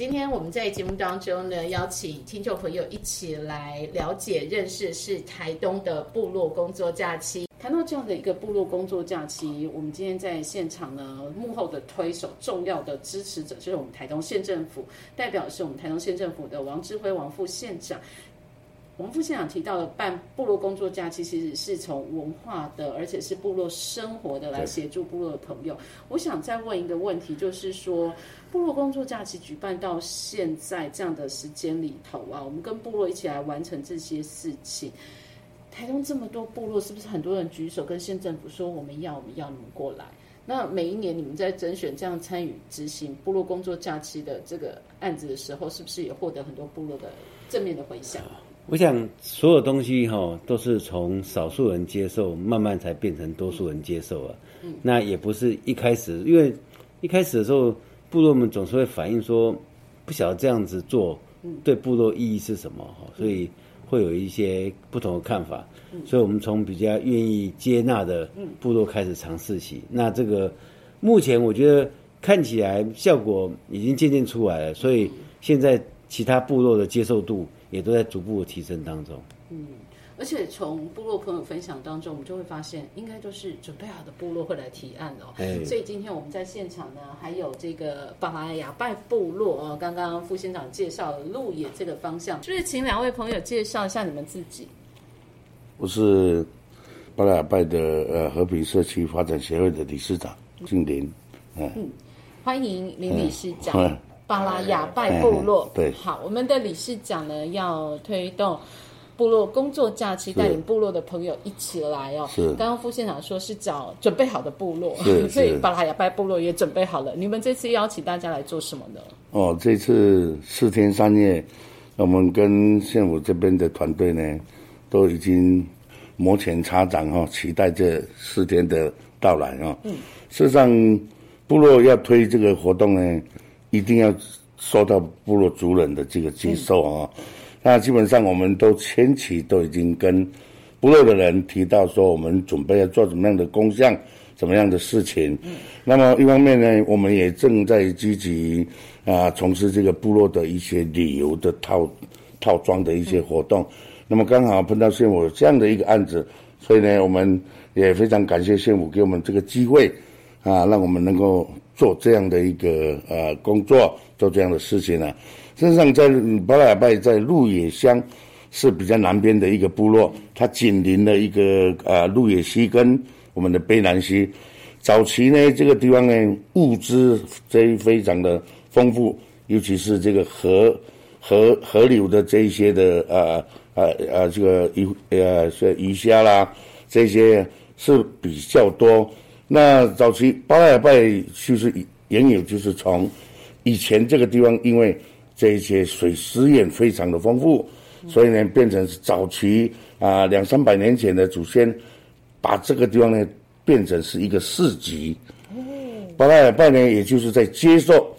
今天我们在节目当中呢，邀请听众朋友一起来了解、认识是台东的部落工作假期。谈到这样的一个部落工作假期，我们今天在现场呢，幕后的推手、重要的支持者就是我们台东县政府，代表是我们台东县政府的王志辉王副县长。王副县长提到的办部落工作假期，其实是从文化的，而且是部落生活的来协助部落的朋友。我想再问一个问题，就是说，部落工作假期举办到现在这样的时间里头啊，我们跟部落一起来完成这些事情。台东这么多部落，是不是很多人举手跟县政府说我们要我们要你们过来？那每一年你们在甄选这样参与执行部落工作假期的这个案子的时候，是不是也获得很多部落的正面的回响？我想所有东西哈都是从少数人接受，慢慢才变成多数人接受啊。嗯，那也不是一开始，因为一开始的时候，部落们总是会反映说，不晓得这样子做对部落意义是什么哈，所以会有一些不同的看法。所以我们从比较愿意接纳的部落开始尝试起。那这个目前我觉得看起来效果已经渐渐出来了，所以现在其他部落的接受度。也都在逐步的提升当中。嗯，而且从部落朋友分享当中，我们就会发现，应该都是准备好的部落会来提案哦。所以今天我们在现场呢，还有这个巴拉雅拜部落哦，刚刚副县长介绍路野这个方向，就是请两位朋友介绍一下你们自己。我是巴拉雅拜的呃和平社区发展协会的理事长敬林。嗯，欢迎林理事长。巴拉雅拜部落，对，好，我们的理事长呢要推动部落工作假期，带领部落的朋友一起来哦。是，刚刚副县长说是找准备好的部落，所以巴拉雅拜部落也准备好了。你们这次邀请大家来做什么呢？哦，这次四天三夜，我们跟县府这边的团队呢，都已经摩拳擦掌哈，期待这四天的到来啊。嗯，事实上，部落要推这个活动呢。一定要受到部落族人的这个接受啊！那基本上我们都前期都已经跟部落的人提到说，我们准备要做什么样的工项、怎么样的事情。那么一方面呢，我们也正在积极啊从事这个部落的一些旅游的套套装的一些活动。那么刚好碰到县府这样的一个案子，所以呢，我们也非常感谢县府给我们这个机会啊，让我们能够。做这样的一个呃工作，做这样的事情呢。实际上，在巴拉拜在鹿野乡是比较南边的一个部落，它紧邻了一个呃鹿野溪跟我们的卑南溪。早期呢，这个地方呢物资这非常的丰富，尤其是这个河河河流的这一些的呃呃呃这个鱼呃是鱼虾啦，这些是比较多。那早期巴拉雅拜就是原有就是从以前这个地方，因为这一些水资源非常的丰富，所以呢变成是早期啊两三百年前的祖先把这个地方呢变成是一个市集。巴拉雅拜呢，也就是在接受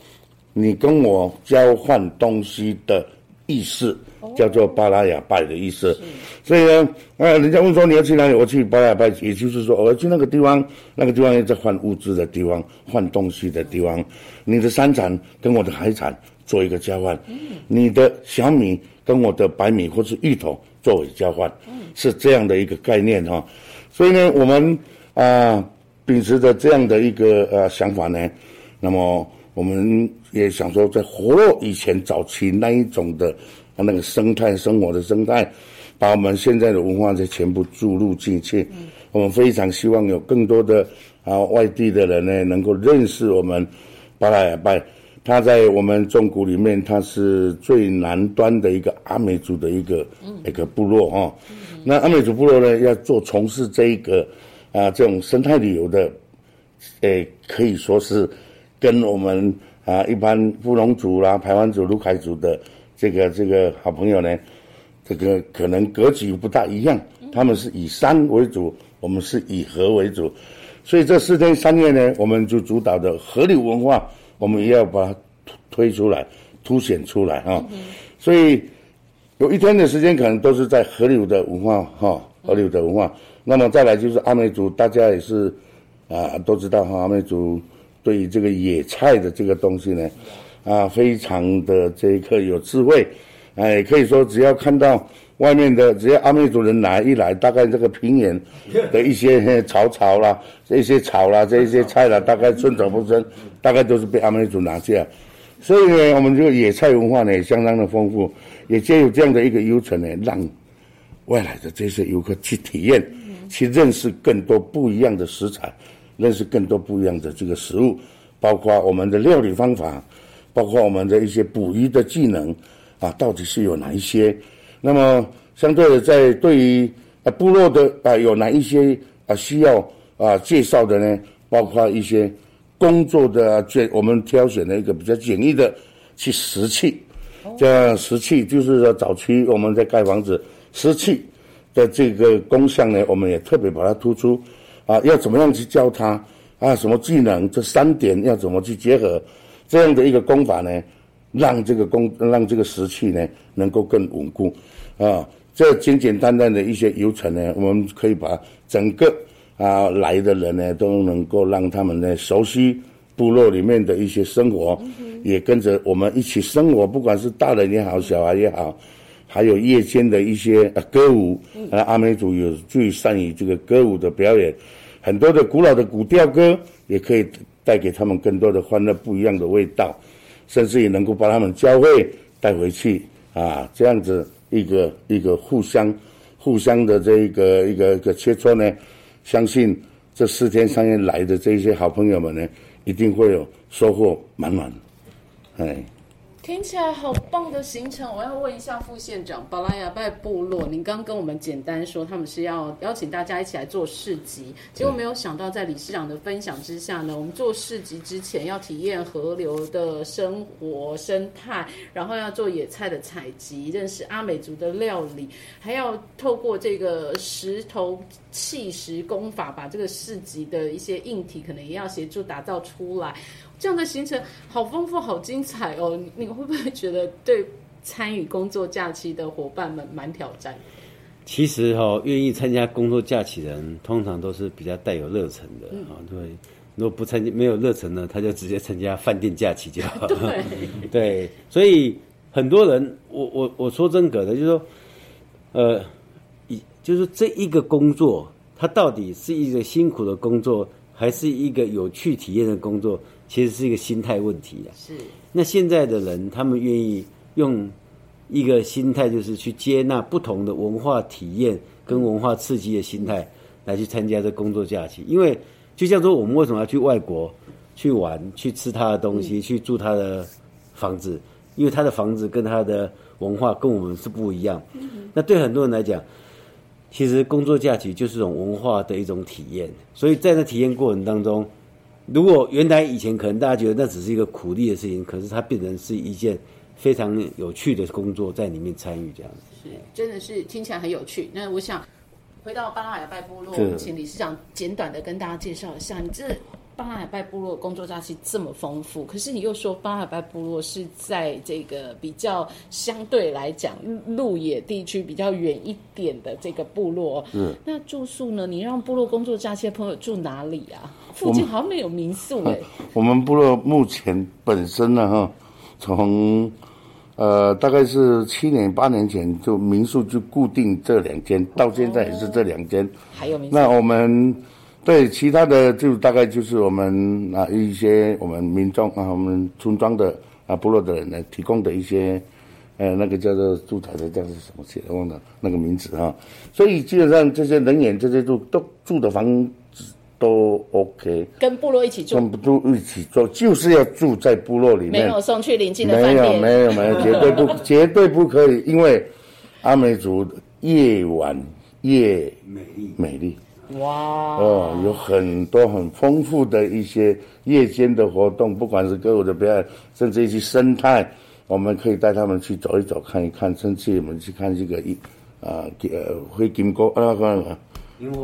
你跟我交换东西的意思。叫做巴拉雅拜的意思，所以呢，呃，人家问说你要去哪里，我去巴拉雅拜，也就是说我要去那个地方，那个地方要在换物资的地方，换东西的地方，你的山产跟我的海产做一个交换，你的小米跟我的白米或是芋头作为交换，是这样的一个概念哈。所以呢，我们啊秉持着这样的一个呃想法呢，那么我们也想说，在活络以前早期那一种的。那个生态生活的生态，把我们现在的文化再全部注入进去。我们非常希望有更多的啊外地的人呢，能够认识我们巴拉雅拜。他在我们中国里面，他是最南端的一个阿美族的一个一个部落哈。那阿美族部落呢，要做从事这一个啊这种生态旅游的，诶，可以说是跟我们啊一般布农族啦、排湾族、卢凯族的。这个这个好朋友呢，这个可能格局不大一样，他们是以山为主，我们是以河为主，所以这四天三夜呢，我们就主导的河流文化，我们也要把它推出来、凸显出来啊。所以有一天的时间，可能都是在河流的文化哈，河流的文化。那么再来就是阿美族，大家也是啊都知道哈，阿美族对于这个野菜的这个东西呢，啊非常的这个有智慧。哎，可以说只要看到外面的，只要阿美族人来一来，大概这个平原 的一些草草啦，这些草啦，这些菜啦，大概寸草不生，大概都是被阿美族拿下。所以呢，我们这个野菜文化呢，也相当的丰富，也借有这样的一个优存呢，让外来的这些游客去体验，去认识更多不一样的食材，认识更多不一样的这个食物，包括我们的料理方法，包括我们的一些捕鱼的技能。啊，到底是有哪一些？那么相对的，在对于啊部落的啊有哪一些啊需要啊介绍的呢？包括一些工作的简，我们挑选了一个比较简易的去石器，这石器就是说早期我们在盖房子石器的这个工项呢，我们也特别把它突出啊，要怎么样去教他啊？什么技能？这三点要怎么去结合？这样的一个功法呢？让这个功让这个石器呢能够更稳固，啊，这简简单单的一些流程呢，我们可以把整个啊来的人呢都能够让他们呢熟悉部落里面的一些生活，也跟着我们一起生活，不管是大人也好，小孩也好，还有夜间的一些歌舞，啊，阿美族有最善于这个歌舞的表演，很多的古老的古调歌也可以带给他们更多的欢乐，不一样的味道。甚至也能够把他们教会带回去啊，这样子一个一个互相互相的这一个一个一个切磋呢，相信这四天三夜来的这些好朋友们呢，一定会有收获满满，哎。听起来好棒的行程，我要问一下副县长，巴拉雅拜部落，您刚跟我们简单说他们是要邀请大家一起来做市集，结果没有想到在理事长的分享之下呢，我们做市集之前要体验河流的生活生态，然后要做野菜的采集，认识阿美族的料理，还要透过这个石头砌石工法，把这个市集的一些硬体可能也要协助打造出来。这样的行程好丰富、好精彩哦！你会不会觉得对参与工作假期的伙伴们蛮挑战？其实哈，愿意参加工作假期的人，通常都是比较带有热忱的啊。对，如果不参加、没有热忱呢，他就直接参加饭店假期就好。对 对，所以很多人，我我我说真格的，就是说，呃，一就是这一个工作，它到底是一个辛苦的工作，还是一个有趣体验的工作？其实是一个心态问题啊。是。那现在的人，他们愿意用一个心态，就是去接纳不同的文化体验跟文化刺激的心态，来去参加这工作假期。因为就像说，我们为什么要去外国去玩、去吃他的东西、去住他的房子？因为他的房子跟他的文化跟我们是不一样。那对很多人来讲，其实工作假期就是一种文化的一种体验。所以在那体验过程当中。如果原来以前可能大家觉得那只是一个苦力的事情，可是它变成是一件非常有趣的工作，在里面参与这样子，是真的是听起来很有趣。那我想回到巴拉海拜部落，请理事长简短的跟大家介绍一下，你这。巴拉海拜部落工作假期这么丰富，可是你又说巴拉海拜部落是在这个比较相对来讲路野地区比较远一点的这个部落，嗯，那住宿呢？你让部落工作假期的朋友住哪里啊？附近好像没有民宿哎。我们部落目前本身呢，哈，从呃大概是七年八年前就民宿就固定这两间，到现在也是这两间。还有民宿？那我们。对，其他的就大概就是我们啊一些我们民众啊我们村庄的啊部落的人呢提供的一些，呃那个叫做住宅的叫做什么写忘了那个名字哈，所以基本上这些人员这些住都住的房子都 OK，跟部落一起住，跟部落一起住就是要住在部落里面，没有送去邻近的饭店，没有没有没有 绝对不绝对不可以，因为阿美族夜晚夜美丽美丽。哇。哦，有很多很丰富的一些夜间的活动，不管是歌舞的表演，甚至一些生态我们可以带他们去走一走、看一看，甚至我们去看这个一啊呃灰金钩啊那个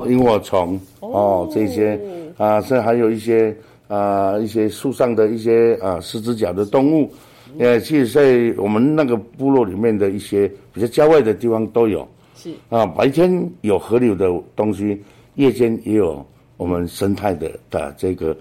萤火虫哦这些啊，甚至还有一些啊一些树上的一些啊四只脚的动物，呃，其实在我们那个部落里面的一些比较郊外的地方都有。是。啊，白天有河流的东西，夜间也有我们生态的的这个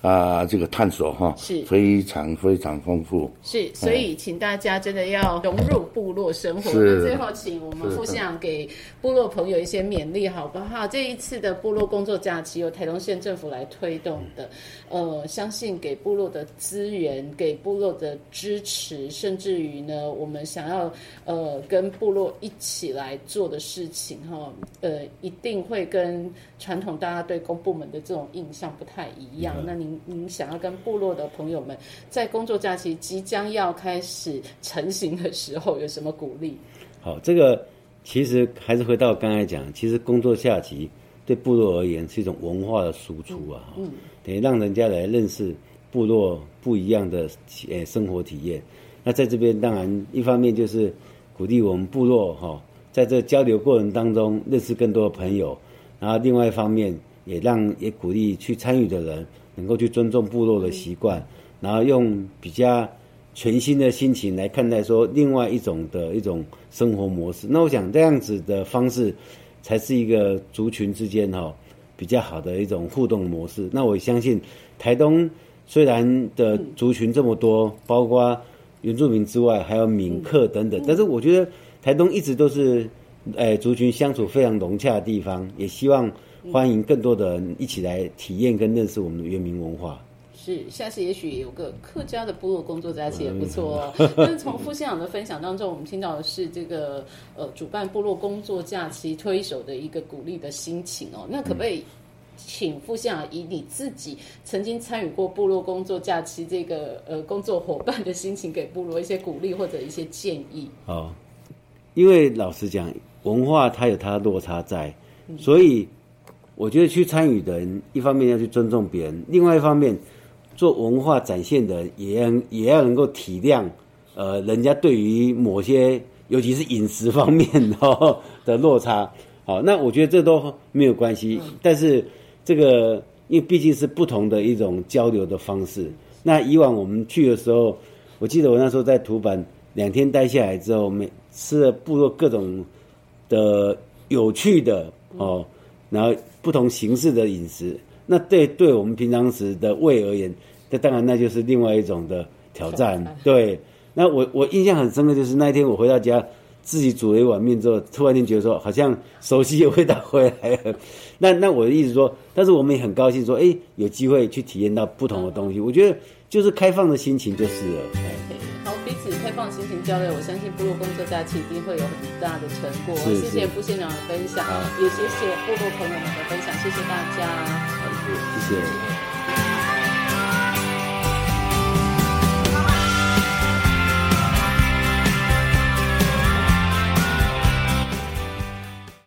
啊这个探索哈，是非常非常丰富。是，所以请大家真的要融入部落生活。是那最后，请我们副县长给部落朋友一些勉励，好不好？这一次的部落工作假期由台东县政府来推动的，呃，相信给部落的资源、给部落的支持，甚至于呢，我们想要呃跟部落一起来做的事情，哈，呃，一定会跟传统大家对公部门的这种印象不太一样。那您您想要跟部落的朋友们在工作假期即将要开始成型的时候，有什么鼓励？好，这个其实还是回到刚才讲，其实工作假期对部落而言是一种文化的输出啊，嗯，等于让人家来认识部落不一样的呃生活体验。那在这边当然一方面就是鼓励我们部落哈、在这交流过程当中认识更多的朋友，然后另外一方面也让也鼓励去参与的人能够去尊重部落的习惯，然后用比较全新的心情来看待说另外一种的一种生活模式。那我想这样子的方式才是一个族群之间哈、比较好的一种互动模式。那我相信台东虽然的族群这么多，包括原住民之外，还有闽客等等，但是我觉得台东一直都是，哎，族群相处非常融洽的地方，也希望欢迎更多的人一起来体验跟认识我们的原民文化。是，下次也许有个客家的部落工作假期也不错哦。但是从副县长的分享当中，我们听到的是这个呃主办部落工作假期推手的一个鼓励的心情哦。那可不可以请副县长以你自己曾经参与过部落工作假期这个呃工作伙伴的心情，给部落一些鼓励或者一些建议？哦，因为老实讲，文化它有它的落差在，所以我觉得去参与的人，一方面要去尊重别人，另外一方面做文化展现的人也要也要能够体谅，呃，人家对于某些尤其是饮食方面的 的落差。好，那我觉得这都没有关系，但是这个因为毕竟是不同的一种交流的方式。那以往我们去的时候，我记得我那时候在土板两天待下来之后，每吃了部落各种的有趣的哦，然后不同形式的饮食，那对对我们平常时的胃而言，那当然那就是另外一种的挑战。对，那我我印象很深刻，就是那一天我回到家。自己煮了一碗面之后，突然间觉得说，好像熟悉的味道回来了。那那我的意思说，但是我们也很高兴说，哎，有机会去体验到不同的东西。我觉得就是开放的心情就是了。放心情交流，我相信部落工作假期一定会有很大的成果。是谢谢是副县长的分享，也谢谢部落朋友们的分享，谢谢大家。好，谢谢。